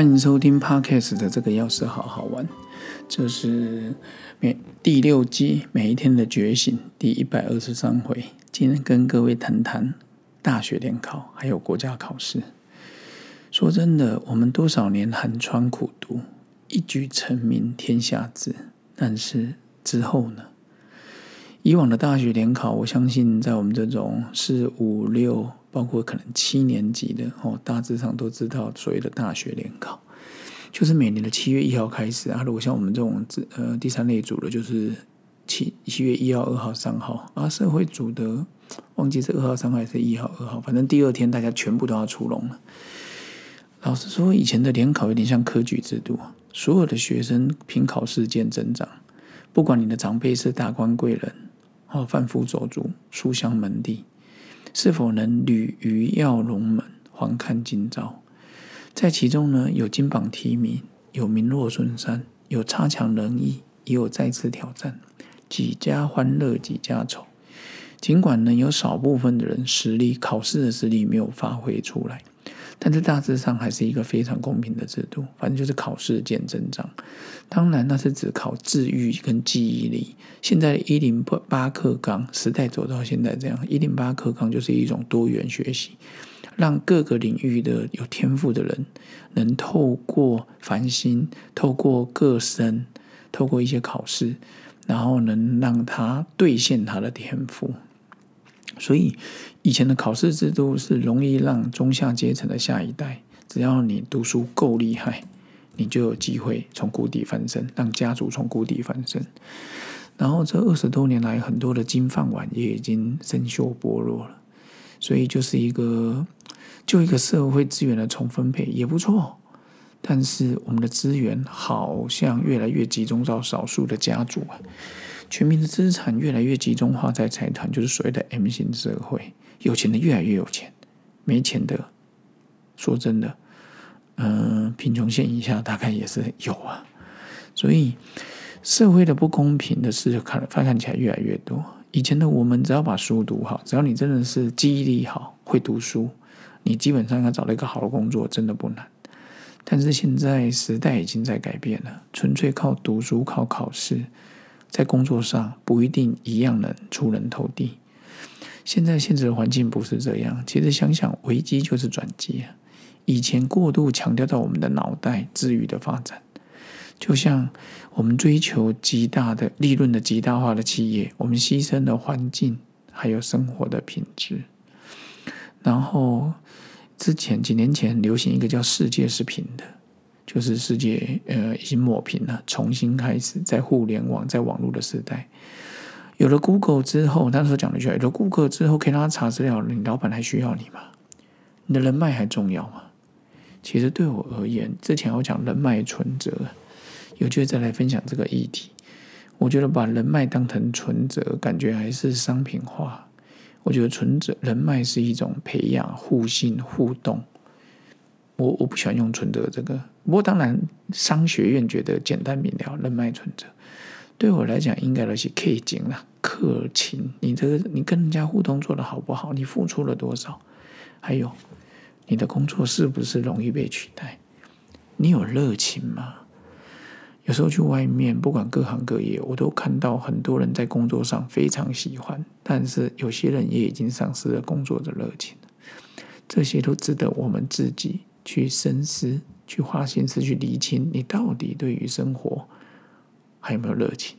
欢迎收听 Podcast 的这个钥匙好好玩，这是每第六季每一天的觉醒第一百二十三回。今天跟各位谈谈大学联考还有国家考试。说真的，我们多少年寒窗苦读，一举成名天下知。但是之后呢？以往的大学联考，我相信在我们这种四五六。包括可能七年级的哦，大致上都知道所谓的大学联考，就是每年的七月一号开始啊。如果像我们这种呃第三类组的，就是七七月一号、二号、三号啊。社会组的忘记是二号、三号还是一号、二号，反正第二天大家全部都要出笼了。老实说，以前的联考有点像科举制度，所有的学生凭考试见增长，不管你的长辈是大官贵人哦，贩夫走卒、书香门第。是否能履于耀龙门，还看今朝。在其中呢，有金榜题名，有名落孙山，有差强人意，也有再次挑战。几家欢乐几家愁。尽管呢，有少部分的人实力考试的实力没有发挥出来。但是大致上还是一个非常公平的制度，反正就是考试见真章。当然，那是只考智育跟记忆力。现在一零八课纲时代走到现在这样，一零八课纲就是一种多元学习，让各个领域的有天赋的人能透过繁星，透过各生，透过一些考试，然后能让他兑现他的天赋。所以，以前的考试制度是容易让中下阶层的下一代，只要你读书够厉害，你就有机会从谷底翻身，让家族从谷底翻身。然后这二十多年来，很多的金饭碗也已经生锈剥落了。所以，就是一个就一个社会资源的重分配也不错，但是我们的资源好像越来越集中到少数的家族啊。全民的资产越来越集中化在财团，就是所谓的 M 型社会。有钱的越来越有钱，没钱的，说真的，嗯，贫穷线以下大概也是有啊。所以社会的不公平的事看翻看起来越来越多。以前的我们只要把书读好，只要你真的是记忆力好、会读书，你基本上要找到一个好的工作真的不难。但是现在时代已经在改变了，纯粹靠读书、靠考试。在工作上不一定一样能出人头地。现在现实的环境不是这样。其实想想，危机就是转机啊！以前过度强调到我们的脑袋治愈的发展，就像我们追求极大的利润的极大化的企业，我们牺牲了环境还有生活的品质。然后之前几年前流行一个叫“世界是平的”。就是世界呃已经抹平了，重新开始在互联网在网络的时代，有了 Google 之后，那时候讲了一句：有了 Google 之后，可以让他查资料，你老板还需要你吗？你的人脉还重要吗？其实对我而言，之前我讲人脉存折，有机会再来分享这个议题。我觉得把人脉当成存折，感觉还是商品化。我觉得存折人脉是一种培养互信互动。我我不喜欢用存折这个，不过当然商学院觉得简单明了，人脉存折对我来讲应该都是 K 情啦，客情。你这个你跟人家互动做的好不好？你付出了多少？还有你的工作是不是容易被取代？你有热情吗？有时候去外面，不管各行各业，我都看到很多人在工作上非常喜欢，但是有些人也已经丧失了工作的热情。这些都值得我们自己。去深思，去花心思去理清，你到底对于生活还有没有热情？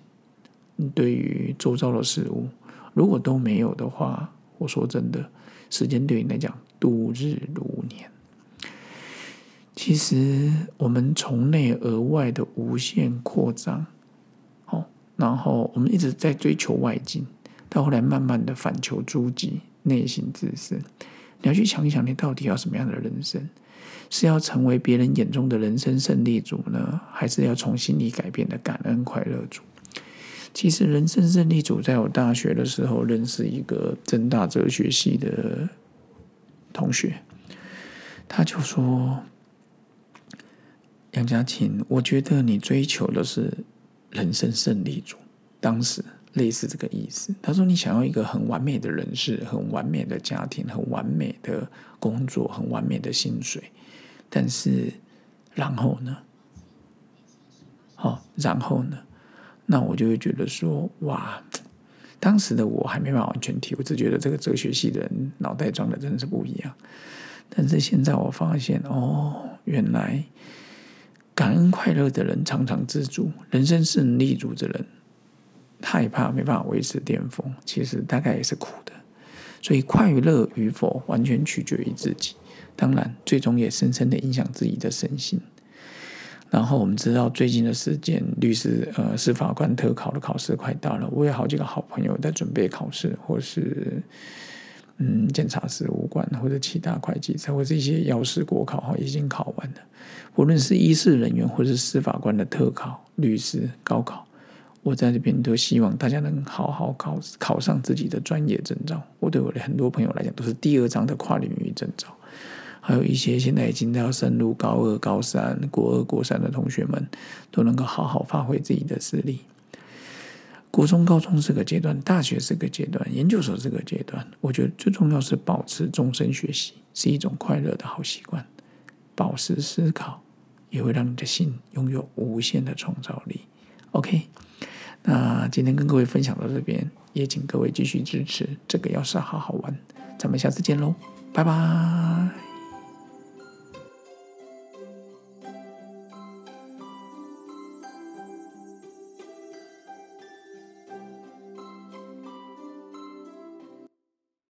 你对于周遭的事物，如果都没有的话，我说真的，时间对你来讲度日如年。其实我们从内而外的无限扩张，哦，然后我们一直在追求外境，到后来慢慢的反求诸己，内心自私。你要去想一想，你到底要什么样的人生？是要成为别人眼中的人生胜利组呢，还是要从心里改变的感恩快乐组？其实，人生胜利组在我大学的时候认识一个正大哲学系的同学，他就说：“杨家琴，我觉得你追求的是人生胜利组。”当时类似这个意思。他说：“你想要一个很完美的人事，很完美的家庭，很完美的工作，很完美的薪水。”但是然后呢？好，然后呢？那我就会觉得说，哇，当时的我还没办法完全体会，只觉得这个哲学系的人脑袋装的真的是不一样。但是现在我发现，哦，原来感恩快乐的人常常知足，人生是立足的人害怕没办法维持巅峰，其实大概也是苦的。所以快乐与否完全取决于自己，当然最终也深深的影响自己的身心。然后我们知道最近的事件，律师呃司法官特考的考试快到了，我有好几个好朋友在准备考试，或是嗯检察事务官或者其他会计，或者一些药师国考哈已经考完了。无论是医事人员或是司法官的特考、律师高考，我在这边都希望大家能好好考考上自己的专业证照。我对我的很多朋友来讲，都是第二张的跨领域证照。还有一些现在已经要升入高二、高三、国二、国三的同学们，都能够好好发挥自己的实力。国中、高中是个阶段，大学是个阶段，研究所是个阶段。我觉得最重要是保持终身学习，是一种快乐的好习惯。保持思考，也会让你的心拥有无限的创造力。OK，那今天跟各位分享到这边，也请各位继续支持这个，要是好好玩，咱们下次见喽，拜拜。